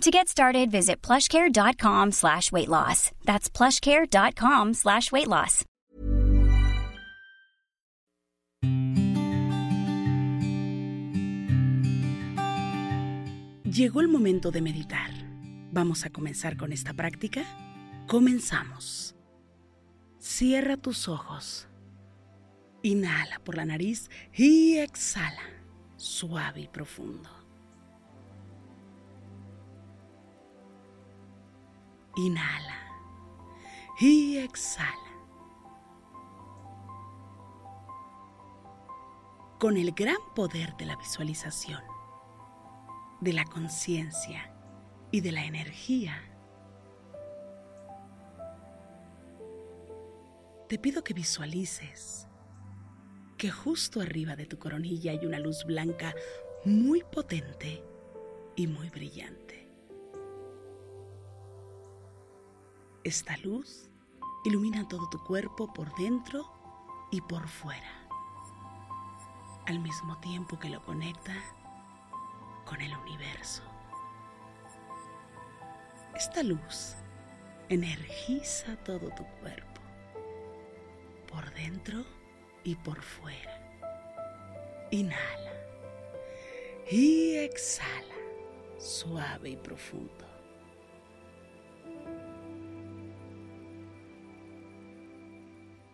To get started, visit plushcare.com slash weight loss. That's plushcare.com slash weight loss. Llegó el momento de meditar. ¿Vamos a comenzar con esta práctica? Comenzamos. Cierra tus ojos. Inhala por la nariz y exhala, suave y profundo. Inhala y exhala. Con el gran poder de la visualización, de la conciencia y de la energía, te pido que visualices que justo arriba de tu coronilla hay una luz blanca muy potente y muy brillante. Esta luz ilumina todo tu cuerpo por dentro y por fuera, al mismo tiempo que lo conecta con el universo. Esta luz energiza todo tu cuerpo, por dentro y por fuera. Inhala y exhala, suave y profundo.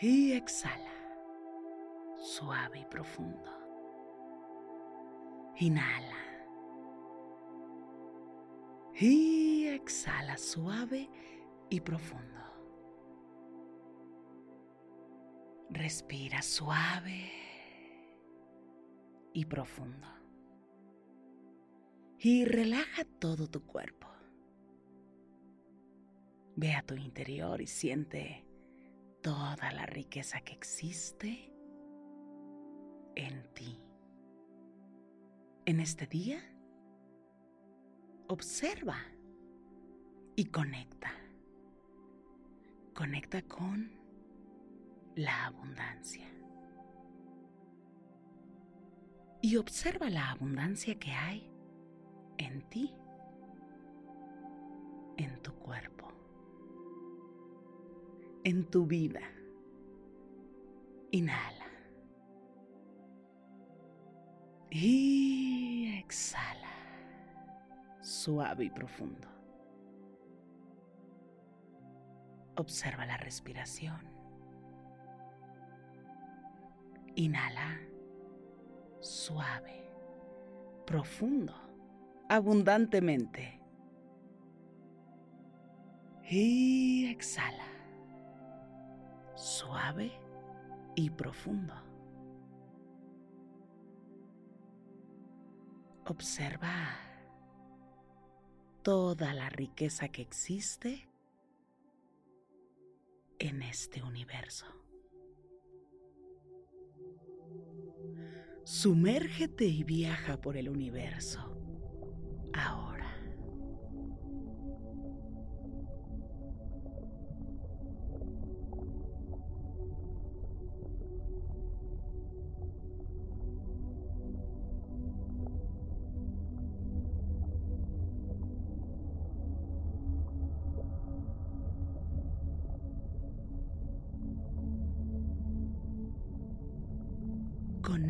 y exhala, suave y profundo. Inhala. Y exhala suave y profundo. Respira suave y profundo. Y relaja todo tu cuerpo. Ve a tu interior y siente toda la riqueza que existe en ti. En este día, observa y conecta. Conecta con la abundancia. Y observa la abundancia que hay en ti, en tu cuerpo en tu vida. Inhala. Y exhala. Suave y profundo. Observa la respiración. Inhala. Suave. Profundo. Abundantemente. Y exhala suave y profundo. Observa toda la riqueza que existe en este universo. Sumérgete y viaja por el universo ahora.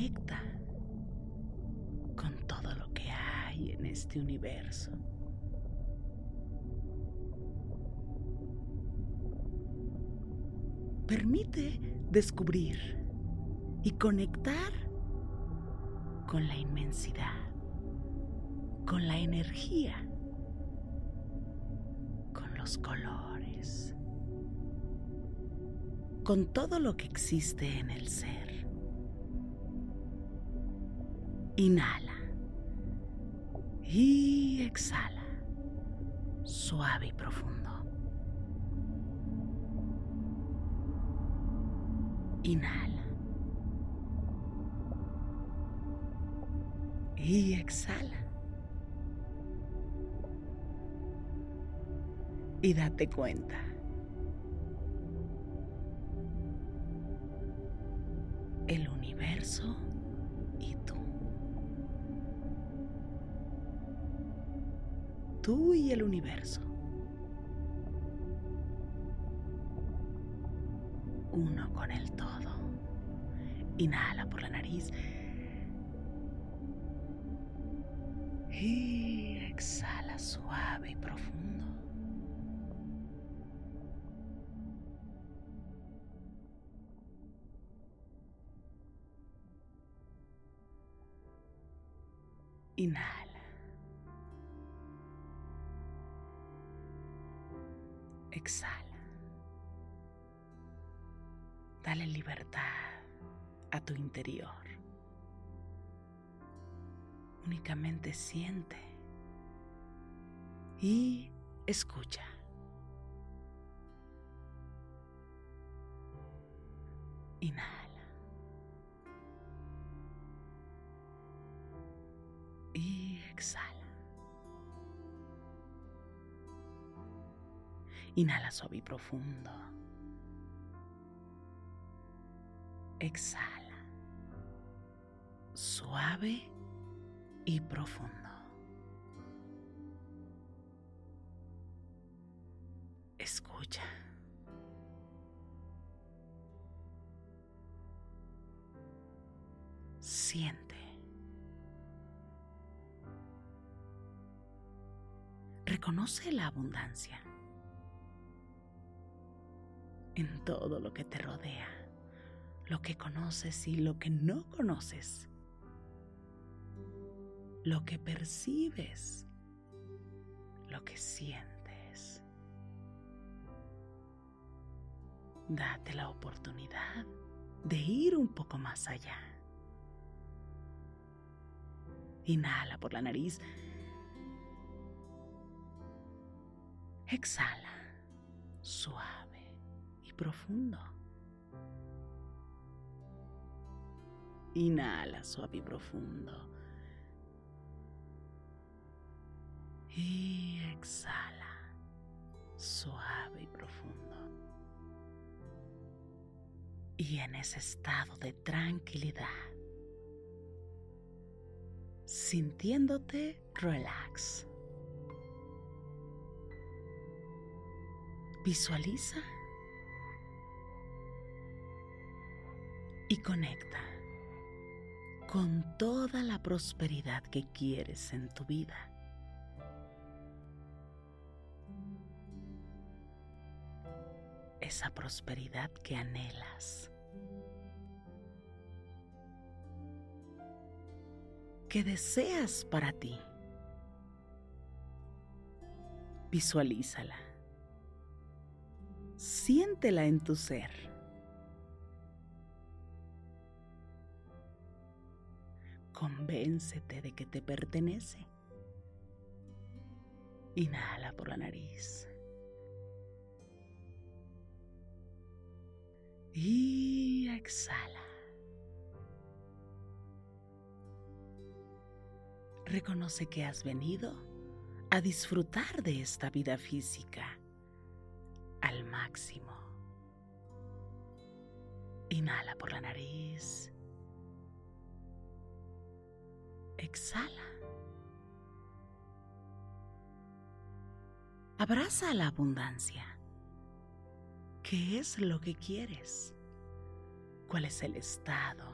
Conecta con todo lo que hay en este universo. Permite descubrir y conectar con la inmensidad, con la energía, con los colores, con todo lo que existe en el ser. Inhala y exhala, suave y profundo. Inhala. Y exhala. Y date cuenta. Tú y el universo. uno con el todo. Inhala por la nariz. Y exhala suave y profundo. Inhala. Exhala. Dale libertad a tu interior. Únicamente siente y escucha. Inhala. Y exhala. Inhala suave y profundo. exhala, suave y profundo. Escucha. Siente. Reconoce la abundancia en todo lo que te rodea lo que conoces y lo que no conoces, lo que percibes, lo que sientes. Date la oportunidad de ir un poco más allá. Inhala por la nariz. Exhala, suave profundo. Inhala suave y profundo. Y exhala suave y profundo. Y en ese estado de tranquilidad, sintiéndote relax. Visualiza y conecta con toda la prosperidad que quieres en tu vida. Esa prosperidad que anhelas. Que deseas para ti. Visualízala. Siéntela en tu ser. Convéncete de que te pertenece. Inhala por la nariz. Y exhala. Reconoce que has venido a disfrutar de esta vida física al máximo. Inhala por la nariz exhala. Abraza la abundancia. ¿Qué es lo que quieres? ¿Cuál es el estado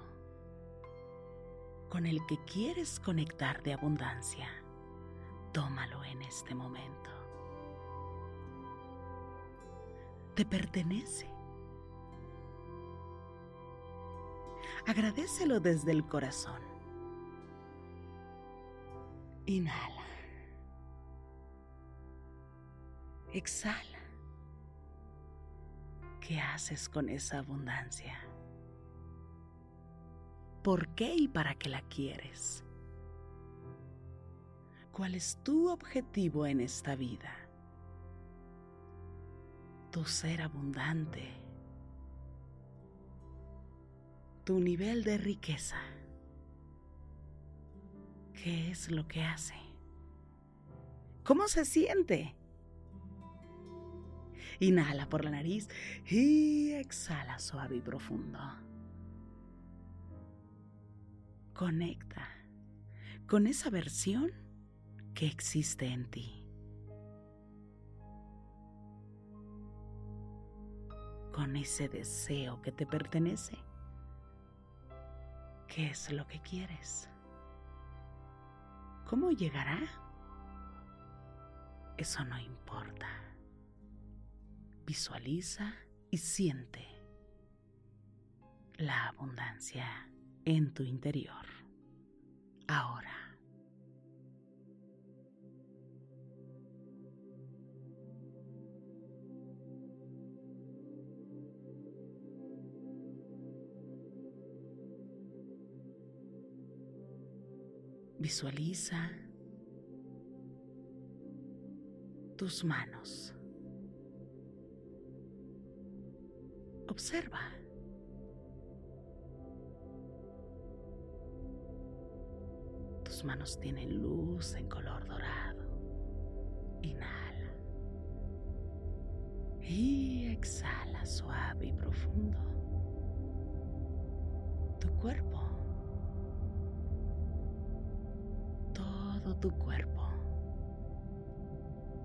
con el que quieres conectar de abundancia? Tómalo en este momento. Te pertenece. Agradecelo desde el corazón. Inhala. Exhala. ¿Qué haces con esa abundancia? ¿Por qué y para qué la quieres? ¿Cuál es tu objetivo en esta vida? Tu ser abundante. Tu nivel de riqueza. ¿Qué es lo que hace? ¿Cómo se siente? Inhala por la nariz y exhala suave y profundo. Conecta con esa versión que existe en ti. Con ese deseo que te pertenece. ¿Qué es lo que quieres? ¿Cómo llegará? Eso no importa. Visualiza y siente la abundancia en tu interior. Ahora. Visualiza tus manos. Observa. Tus manos tienen luz en color dorado. Inhala. Y exhala suave y profundo. Tu cuerpo. Todo tu cuerpo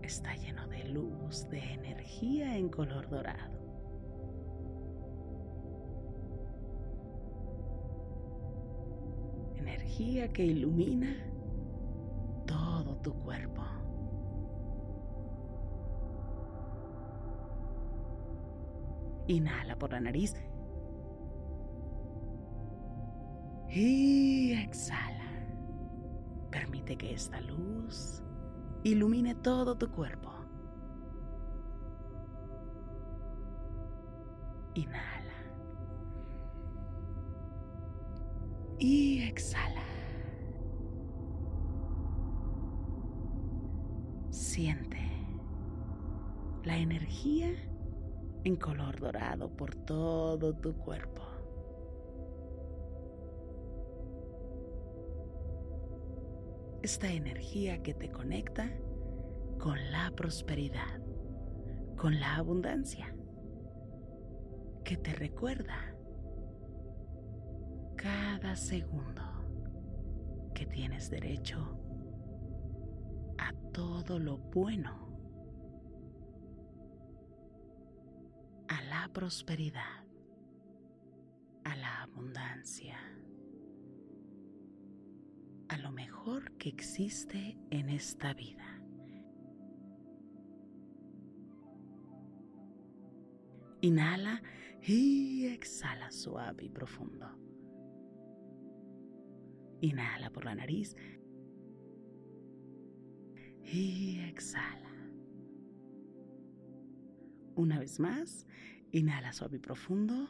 está lleno de luz, de energía en color dorado. Energía que ilumina todo tu cuerpo. Inhala por la nariz y exhala. Que esta luz ilumine todo tu cuerpo. Inhala. Y exhala. Siente la energía en color dorado por todo tu cuerpo. Esta energía que te conecta con la prosperidad, con la abundancia, que te recuerda cada segundo que tienes derecho a todo lo bueno, a la prosperidad, a la abundancia a lo mejor que existe en esta vida. Inhala y exhala suave y profundo. Inhala por la nariz y exhala. Una vez más, inhala suave y profundo.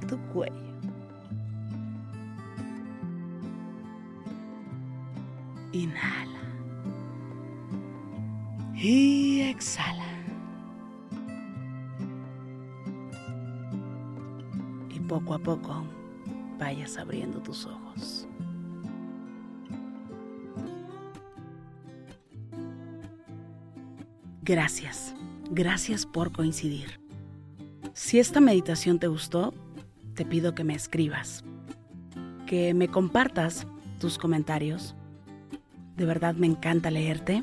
Tu cuello. Inhala. Y exhala. Y poco a poco vayas abriendo tus ojos. Gracias, gracias por coincidir. Si esta meditación te gustó, te pido que me escribas, que me compartas tus comentarios. De verdad me encanta leerte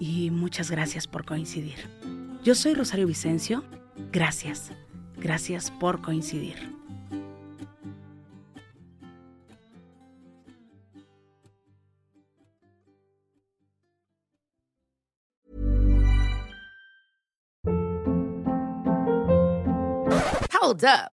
y muchas gracias por coincidir. Yo soy Rosario Vicencio. Gracias, gracias por coincidir. Hold up.